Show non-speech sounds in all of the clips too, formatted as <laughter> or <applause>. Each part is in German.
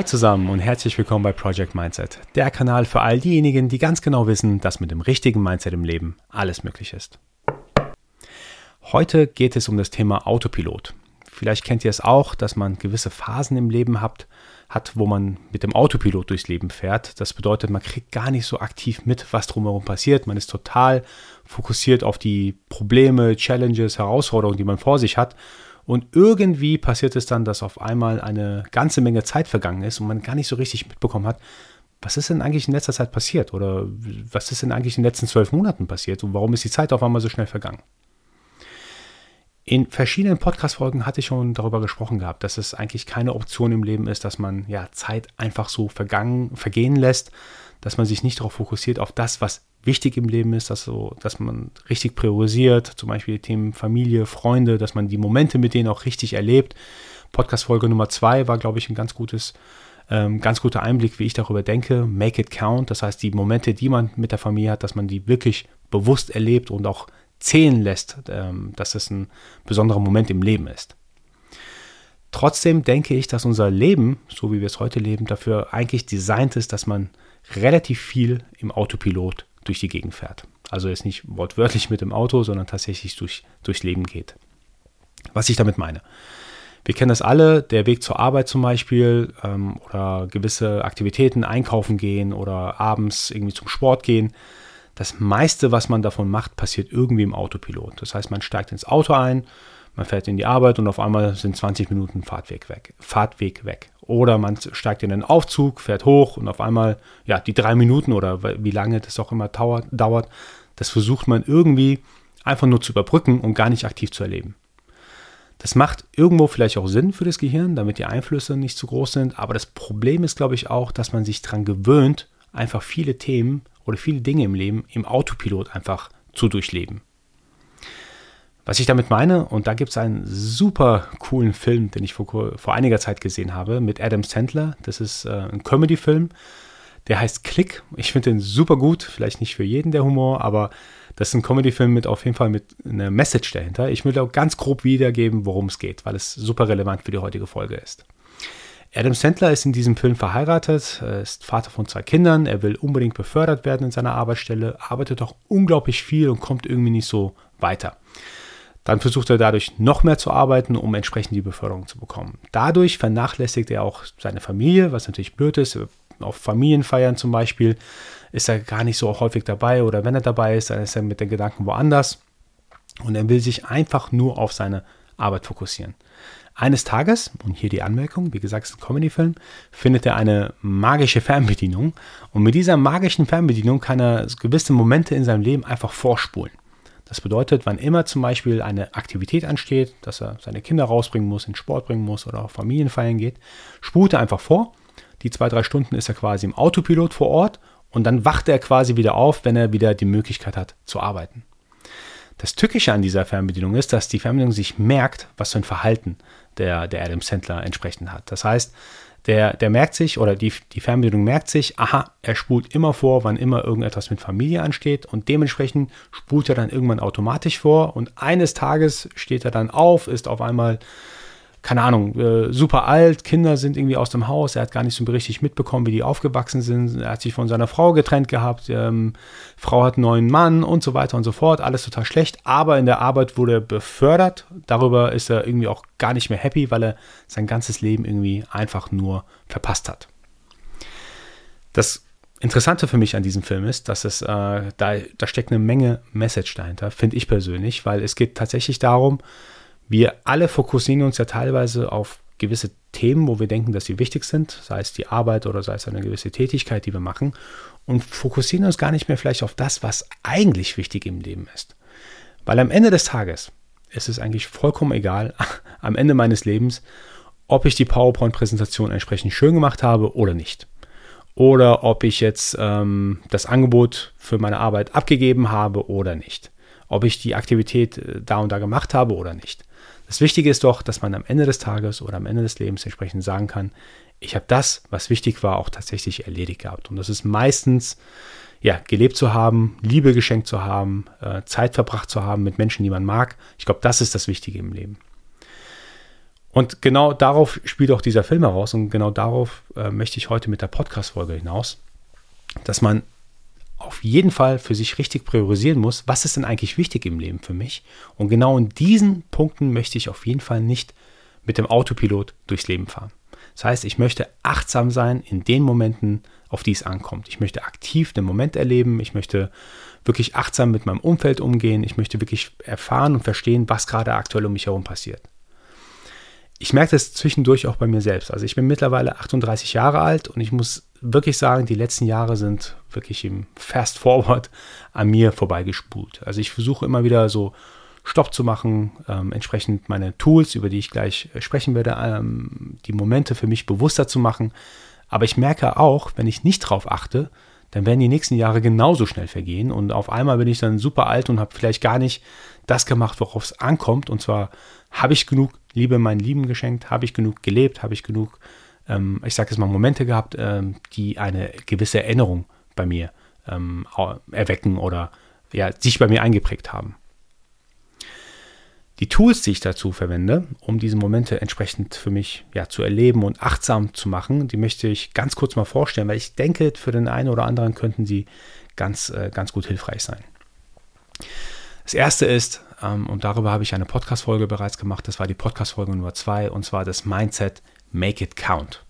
Hi zusammen und herzlich willkommen bei Project Mindset, der Kanal für all diejenigen, die ganz genau wissen, dass mit dem richtigen Mindset im Leben alles möglich ist. Heute geht es um das Thema Autopilot. Vielleicht kennt ihr es auch, dass man gewisse Phasen im Leben hat, hat, wo man mit dem Autopilot durchs Leben fährt. Das bedeutet, man kriegt gar nicht so aktiv mit, was drumherum passiert. Man ist total fokussiert auf die Probleme, Challenges, Herausforderungen, die man vor sich hat und irgendwie passiert es dann, dass auf einmal eine ganze Menge Zeit vergangen ist und man gar nicht so richtig mitbekommen hat, was ist denn eigentlich in letzter Zeit passiert oder was ist denn eigentlich in den letzten zwölf Monaten passiert und warum ist die Zeit auf einmal so schnell vergangen? In verschiedenen Podcast-Folgen hatte ich schon darüber gesprochen gehabt, dass es eigentlich keine Option im Leben ist, dass man ja Zeit einfach so vergangen, vergehen lässt, dass man sich nicht darauf fokussiert, auf das, was wichtig im Leben ist, dass, so, dass man richtig priorisiert, zum Beispiel die Themen Familie, Freunde, dass man die Momente mit denen auch richtig erlebt. Podcast-Folge Nummer zwei war, glaube ich, ein ganz gutes, ähm, ganz guter Einblick, wie ich darüber denke. Make it count, das heißt, die Momente, die man mit der Familie hat, dass man die wirklich bewusst erlebt und auch zählen lässt, ähm, dass es ein besonderer Moment im Leben ist. Trotzdem denke ich, dass unser Leben, so wie wir es heute leben, dafür eigentlich designt ist, dass man relativ viel im Autopilot durch die Gegend fährt. Also jetzt nicht wortwörtlich mit dem Auto, sondern tatsächlich durch, durchs Leben geht. Was ich damit meine. Wir kennen das alle, der Weg zur Arbeit zum Beispiel ähm, oder gewisse Aktivitäten, einkaufen gehen oder abends irgendwie zum Sport gehen. Das meiste, was man davon macht, passiert irgendwie im Autopilot. Das heißt, man steigt ins Auto ein, man fährt in die Arbeit und auf einmal sind 20 Minuten Fahrtweg weg. Fahrtweg weg. Oder man steigt in den Aufzug, fährt hoch und auf einmal, ja, die drei Minuten oder wie lange das auch immer dauert, das versucht man irgendwie einfach nur zu überbrücken und gar nicht aktiv zu erleben. Das macht irgendwo vielleicht auch Sinn für das Gehirn, damit die Einflüsse nicht zu groß sind. Aber das Problem ist, glaube ich, auch, dass man sich daran gewöhnt, einfach viele Themen oder viele Dinge im Leben im Autopilot einfach zu durchleben. Was ich damit meine, und da gibt es einen super coolen Film, den ich vor, vor einiger Zeit gesehen habe, mit Adam Sandler. Das ist äh, ein Comedy-Film, der heißt Click. Ich finde den super gut, vielleicht nicht für jeden der Humor, aber das ist ein Comedy-Film mit auf jeden Fall mit einer Message dahinter. Ich will auch ganz grob wiedergeben, worum es geht, weil es super relevant für die heutige Folge ist. Adam Sandler ist in diesem Film verheiratet, ist Vater von zwei Kindern, er will unbedingt befördert werden in seiner Arbeitsstelle, arbeitet auch unglaublich viel und kommt irgendwie nicht so weiter. Dann versucht er dadurch noch mehr zu arbeiten, um entsprechend die Beförderung zu bekommen. Dadurch vernachlässigt er auch seine Familie, was natürlich blöd ist. Auf Familienfeiern zum Beispiel ist er gar nicht so häufig dabei oder wenn er dabei ist, dann ist er mit den Gedanken woanders und er will sich einfach nur auf seine Arbeit fokussieren. Eines Tages, und hier die Anmerkung, wie gesagt, es ist ein Comedy-Film, findet er eine magische Fernbedienung und mit dieser magischen Fernbedienung kann er gewisse Momente in seinem Leben einfach vorspulen. Das bedeutet, wann immer zum Beispiel eine Aktivität ansteht, dass er seine Kinder rausbringen muss, in Sport bringen muss oder auf Familienfeiern geht, spult er einfach vor. Die zwei, drei Stunden ist er quasi im Autopilot vor Ort und dann wacht er quasi wieder auf, wenn er wieder die Möglichkeit hat zu arbeiten. Das Tückische an dieser Fernbedienung ist, dass die Fernbedienung sich merkt, was für ein Verhalten der, der Adam Sandler entsprechend hat. Das heißt, der, der merkt sich oder die, die Fernbedienung merkt sich, aha, er spult immer vor, wann immer irgendetwas mit Familie ansteht und dementsprechend spult er dann irgendwann automatisch vor und eines Tages steht er dann auf, ist auf einmal keine Ahnung, äh, super alt, Kinder sind irgendwie aus dem Haus, er hat gar nicht so richtig mitbekommen, wie die aufgewachsen sind, er hat sich von seiner Frau getrennt gehabt, ähm, Frau hat einen neuen Mann und so weiter und so fort, alles total schlecht, aber in der Arbeit wurde er befördert, darüber ist er irgendwie auch gar nicht mehr happy, weil er sein ganzes Leben irgendwie einfach nur verpasst hat. Das Interessante für mich an diesem Film ist, dass es, äh, da, da steckt eine Menge Message dahinter, finde ich persönlich, weil es geht tatsächlich darum, wir alle fokussieren uns ja teilweise auf gewisse Themen, wo wir denken, dass sie wichtig sind, sei es die Arbeit oder sei es eine gewisse Tätigkeit, die wir machen, und fokussieren uns gar nicht mehr vielleicht auf das, was eigentlich wichtig im Leben ist. Weil am Ende des Tages ist es eigentlich vollkommen egal, <laughs> am Ende meines Lebens, ob ich die PowerPoint-Präsentation entsprechend schön gemacht habe oder nicht. Oder ob ich jetzt ähm, das Angebot für meine Arbeit abgegeben habe oder nicht. Ob ich die Aktivität äh, da und da gemacht habe oder nicht. Das Wichtige ist doch, dass man am Ende des Tages oder am Ende des Lebens entsprechend sagen kann, ich habe das, was wichtig war, auch tatsächlich erledigt gehabt. Und das ist meistens, ja, gelebt zu haben, Liebe geschenkt zu haben, äh, Zeit verbracht zu haben mit Menschen, die man mag. Ich glaube, das ist das Wichtige im Leben. Und genau darauf spielt auch dieser Film heraus und genau darauf äh, möchte ich heute mit der Podcast-Folge hinaus, dass man auf jeden Fall für sich richtig priorisieren muss, was ist denn eigentlich wichtig im Leben für mich. Und genau in diesen Punkten möchte ich auf jeden Fall nicht mit dem Autopilot durchs Leben fahren. Das heißt, ich möchte achtsam sein in den Momenten, auf die es ankommt. Ich möchte aktiv den Moment erleben. Ich möchte wirklich achtsam mit meinem Umfeld umgehen. Ich möchte wirklich erfahren und verstehen, was gerade aktuell um mich herum passiert. Ich merke das zwischendurch auch bei mir selbst. Also ich bin mittlerweile 38 Jahre alt und ich muss wirklich sagen, die letzten Jahre sind wirklich im Fast Forward an mir vorbeigespult. Also ich versuche immer wieder so Stopp zu machen, ähm, entsprechend meine Tools, über die ich gleich äh, sprechen werde, ähm, die Momente für mich bewusster zu machen. Aber ich merke auch, wenn ich nicht drauf achte, dann werden die nächsten Jahre genauso schnell vergehen und auf einmal bin ich dann super alt und habe vielleicht gar nicht das gemacht, worauf es ankommt. Und zwar habe ich genug Liebe meinen Lieben geschenkt, habe ich genug gelebt, habe ich genug, ähm, ich sage jetzt mal, Momente gehabt, ähm, die eine gewisse Erinnerung bei mir ähm, erwecken oder ja, sich bei mir eingeprägt haben. Die Tools, die ich dazu verwende, um diese Momente entsprechend für mich ja, zu erleben und achtsam zu machen, die möchte ich ganz kurz mal vorstellen, weil ich denke, für den einen oder anderen könnten sie ganz, äh, ganz gut hilfreich sein. Das erste ist, und darüber habe ich eine Podcast-Folge bereits gemacht, das war die Podcast-Folge Nummer zwei, und zwar das Mindset Make It Count.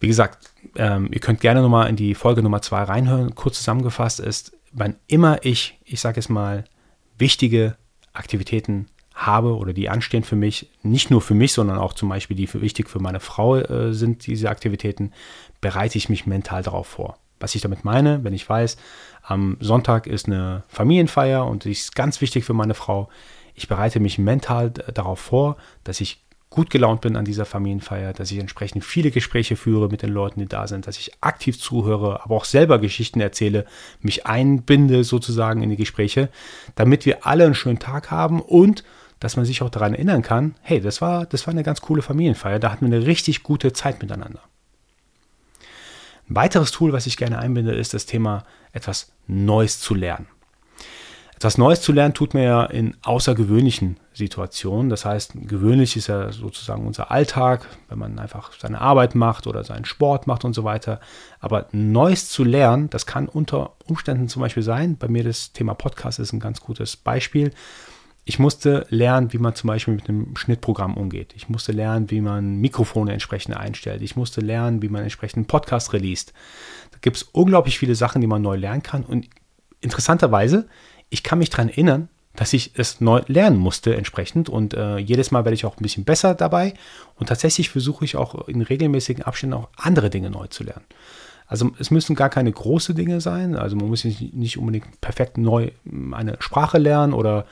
Wie gesagt, ähm, ihr könnt gerne nochmal in die Folge Nummer zwei reinhören. Kurz zusammengefasst ist, wann immer ich, ich sage es mal, wichtige Aktivitäten habe oder die anstehen für mich, nicht nur für mich, sondern auch zum Beispiel die für wichtig für meine Frau äh, sind, diese Aktivitäten, bereite ich mich mental darauf vor. Was ich damit meine, wenn ich weiß, am Sonntag ist eine Familienfeier und die ist ganz wichtig für meine Frau, ich bereite mich mental darauf vor, dass ich gut gelaunt bin an dieser Familienfeier, dass ich entsprechend viele Gespräche führe mit den Leuten, die da sind, dass ich aktiv zuhöre, aber auch selber Geschichten erzähle, mich einbinde sozusagen in die Gespräche, damit wir alle einen schönen Tag haben und dass man sich auch daran erinnern kann, hey, das war, das war eine ganz coole Familienfeier, da hatten wir eine richtig gute Zeit miteinander. Ein weiteres Tool, was ich gerne einbinde, ist das Thema etwas Neues zu lernen. Etwas Neues zu lernen tut man ja in außergewöhnlichen Situationen. Das heißt, gewöhnlich ist ja sozusagen unser Alltag, wenn man einfach seine Arbeit macht oder seinen Sport macht und so weiter. Aber Neues zu lernen, das kann unter Umständen zum Beispiel sein. Bei mir das Thema Podcast ist ein ganz gutes Beispiel. Ich musste lernen, wie man zum Beispiel mit einem Schnittprogramm umgeht. Ich musste lernen, wie man Mikrofone entsprechend einstellt. Ich musste lernen, wie man entsprechend einen Podcast released. Da gibt es unglaublich viele Sachen, die man neu lernen kann. Und interessanterweise, ich kann mich daran erinnern, dass ich es neu lernen musste entsprechend. Und äh, jedes Mal werde ich auch ein bisschen besser dabei. Und tatsächlich versuche ich auch in regelmäßigen Abständen auch andere Dinge neu zu lernen. Also es müssen gar keine großen Dinge sein. Also man muss nicht unbedingt perfekt neu eine Sprache lernen oder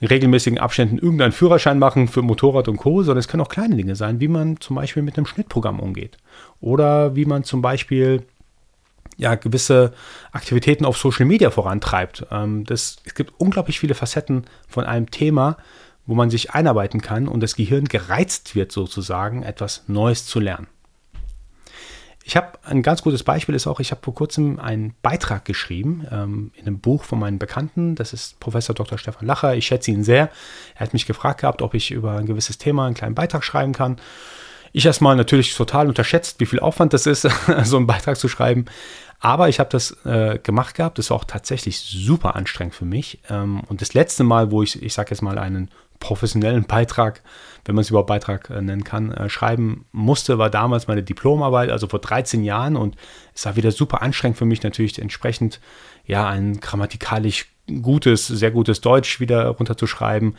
in regelmäßigen Abständen irgendeinen Führerschein machen für Motorrad und Co., sondern es können auch kleine Dinge sein, wie man zum Beispiel mit einem Schnittprogramm umgeht. Oder wie man zum Beispiel ja, gewisse Aktivitäten auf Social Media vorantreibt. Ähm, das, es gibt unglaublich viele Facetten von einem Thema, wo man sich einarbeiten kann und das Gehirn gereizt wird, sozusagen etwas Neues zu lernen. Ich habe ein ganz gutes Beispiel ist auch, ich habe vor kurzem einen Beitrag geschrieben ähm, in einem Buch von meinen Bekannten. Das ist Professor Dr. Stefan Lacher. Ich schätze ihn sehr. Er hat mich gefragt gehabt, ob ich über ein gewisses Thema einen kleinen Beitrag schreiben kann. Ich erstmal natürlich total unterschätzt, wie viel Aufwand das ist, <laughs> so einen Beitrag zu schreiben. Aber ich habe das äh, gemacht gehabt. Das war auch tatsächlich super anstrengend für mich. Ähm, und das letzte Mal, wo ich, ich sage jetzt mal, einen professionellen Beitrag, wenn man es überhaupt Beitrag äh, nennen kann, äh, schreiben musste, war damals meine Diplomarbeit, also vor 13 Jahren. Und es war wieder super anstrengend für mich natürlich entsprechend, ja, ein grammatikalisch gutes, sehr gutes Deutsch wieder runterzuschreiben.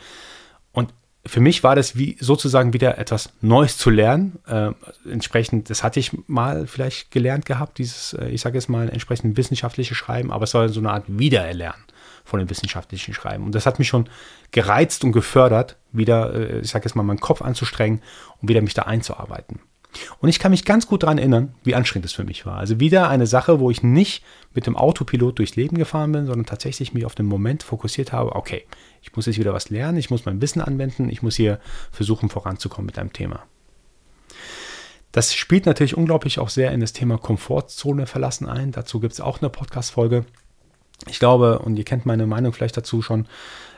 Und für mich war das wie sozusagen wieder etwas Neues zu lernen. Äh, entsprechend, das hatte ich mal vielleicht gelernt gehabt, dieses, äh, ich sage jetzt mal, entsprechend wissenschaftliche Schreiben, aber es war so eine Art Wiedererlernen von dem wissenschaftlichen Schreiben. Und das hat mich schon gereizt und gefördert, wieder, äh, ich sage jetzt mal, meinen Kopf anzustrengen und wieder mich da einzuarbeiten. Und ich kann mich ganz gut daran erinnern, wie anstrengend es für mich war. Also wieder eine Sache, wo ich nicht mit dem Autopilot durchs Leben gefahren bin, sondern tatsächlich mich auf den Moment fokussiert habe, okay, ich muss jetzt wieder was lernen, ich muss mein Wissen anwenden, ich muss hier versuchen voranzukommen mit einem Thema. Das spielt natürlich unglaublich auch sehr in das Thema Komfortzone verlassen ein. Dazu gibt es auch eine Podcast-Folge. Ich glaube, und ihr kennt meine Meinung vielleicht dazu schon,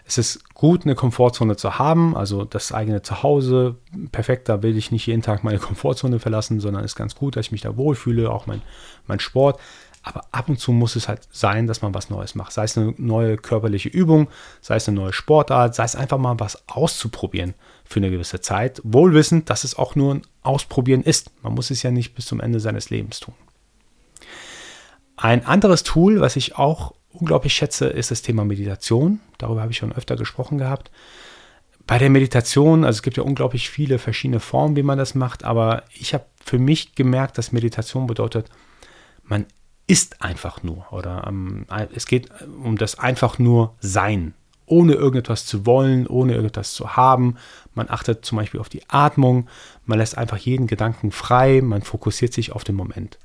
es ist gut, eine Komfortzone zu haben, also das eigene Zuhause. Perfekt, da will ich nicht jeden Tag meine <laughs> Komfortzone verlassen, sondern ist ganz gut, dass ich mich da wohlfühle, auch mein, mein Sport. Aber ab und zu muss es halt sein, dass man was Neues macht. Sei es eine neue körperliche Übung, sei es eine neue Sportart, sei es einfach mal was auszuprobieren für eine gewisse Zeit. Wohlwissend, dass es auch nur ein Ausprobieren ist. Man muss es ja nicht bis zum Ende seines Lebens tun. Ein anderes Tool, was ich auch unglaublich schätze, ist das Thema Meditation. Darüber habe ich schon öfter gesprochen gehabt. Bei der Meditation, also es gibt ja unglaublich viele verschiedene Formen, wie man das macht, aber ich habe für mich gemerkt, dass Meditation bedeutet, man ist einfach nur oder ähm, es geht um das einfach nur Sein, ohne irgendetwas zu wollen, ohne irgendetwas zu haben. Man achtet zum Beispiel auf die Atmung, man lässt einfach jeden Gedanken frei, man fokussiert sich auf den Moment.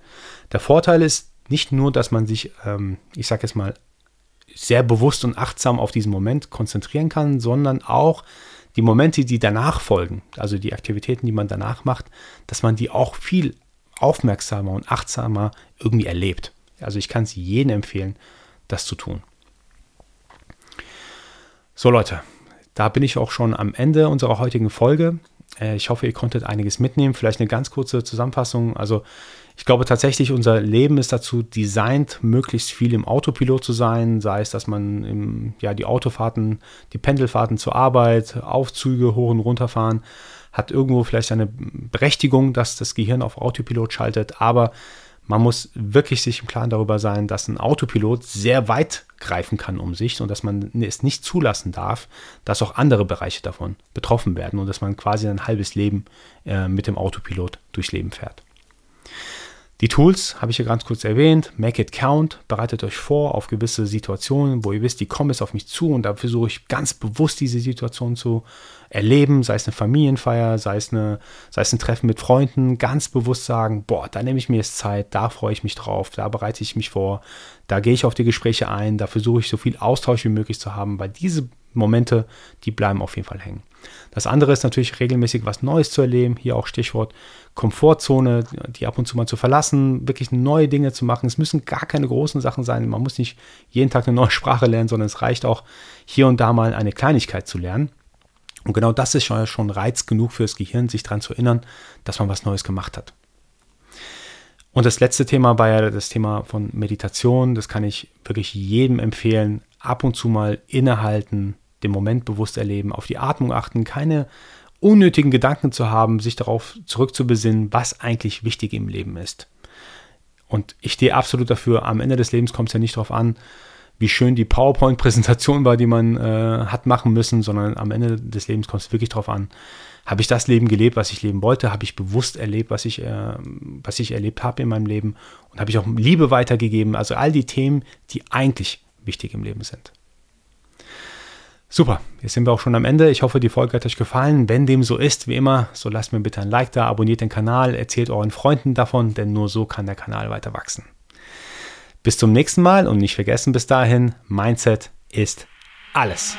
Der Vorteil ist nicht nur, dass man sich, ähm, ich sage jetzt mal, sehr bewusst und achtsam auf diesen Moment konzentrieren kann, sondern auch die Momente, die danach folgen, also die Aktivitäten, die man danach macht, dass man die auch viel aufmerksamer und achtsamer irgendwie erlebt. Also ich kann es jedem empfehlen, das zu tun. So Leute, da bin ich auch schon am Ende unserer heutigen Folge. Äh, ich hoffe, ihr konntet einiges mitnehmen. Vielleicht eine ganz kurze Zusammenfassung. Also ich glaube tatsächlich, unser Leben ist dazu designt, möglichst viel im Autopilot zu sein, sei es, dass man im, ja, die Autofahrten, die Pendelfahrten zur Arbeit, Aufzüge hoch und runter fahren, hat irgendwo vielleicht eine Berechtigung, dass das Gehirn auf Autopilot schaltet, aber man muss wirklich sich im Klaren darüber sein, dass ein Autopilot sehr weit greifen kann um sich und dass man es nicht zulassen darf, dass auch andere Bereiche davon betroffen werden und dass man quasi ein halbes Leben äh, mit dem Autopilot durchs Leben fährt. Die Tools habe ich hier ganz kurz erwähnt. Make it count. Bereitet euch vor auf gewisse Situationen, wo ihr wisst, die kommen jetzt auf mich zu und da versuche ich ganz bewusst diese Situation zu erleben, sei es eine Familienfeier, sei es, eine, sei es ein Treffen mit Freunden, ganz bewusst sagen, boah, da nehme ich mir jetzt Zeit, da freue ich mich drauf, da bereite ich mich vor, da gehe ich auf die Gespräche ein, da versuche ich so viel Austausch wie möglich zu haben, weil diese Momente, die bleiben auf jeden Fall hängen. Das andere ist natürlich regelmäßig was Neues zu erleben. Hier auch Stichwort Komfortzone, die ab und zu mal zu verlassen, wirklich neue Dinge zu machen. Es müssen gar keine großen Sachen sein. Man muss nicht jeden Tag eine neue <laughs> Sprache lernen, sondern es reicht auch hier und da mal eine Kleinigkeit zu lernen. Und genau das ist schon, Reiz genug fürs Gehirn, sich daran zu erinnern, dass man was Neues gemacht hat. Und das letzte Thema war ja das Thema von Meditation. Das kann ich wirklich jedem empfehlen. Ab und zu mal innehalten, den Moment bewusst erleben, auf die Atmung achten, keine unnötigen Gedanken zu haben, sich darauf zurückzubesinnen, was eigentlich wichtig im Leben ist. Und ich stehe absolut dafür, am Ende des Lebens kommt es ja nicht darauf an, wie schön die PowerPoint-Präsentation war, die man äh, hat machen müssen, sondern am Ende des Lebens kommt es wirklich darauf an, habe ich das Leben gelebt, was ich leben wollte, habe ich bewusst erlebt, was ich, äh, was ich erlebt habe in meinem Leben und habe ich auch Liebe weitergegeben, also all die Themen, die eigentlich wichtig im Leben sind. Super, jetzt sind wir auch schon am Ende. Ich hoffe, die Folge hat euch gefallen. Wenn dem so ist, wie immer, so lasst mir bitte ein Like da, abonniert den Kanal, erzählt euren Freunden davon, denn nur so kann der Kanal weiter wachsen. Bis zum nächsten Mal und nicht vergessen bis dahin, Mindset ist alles.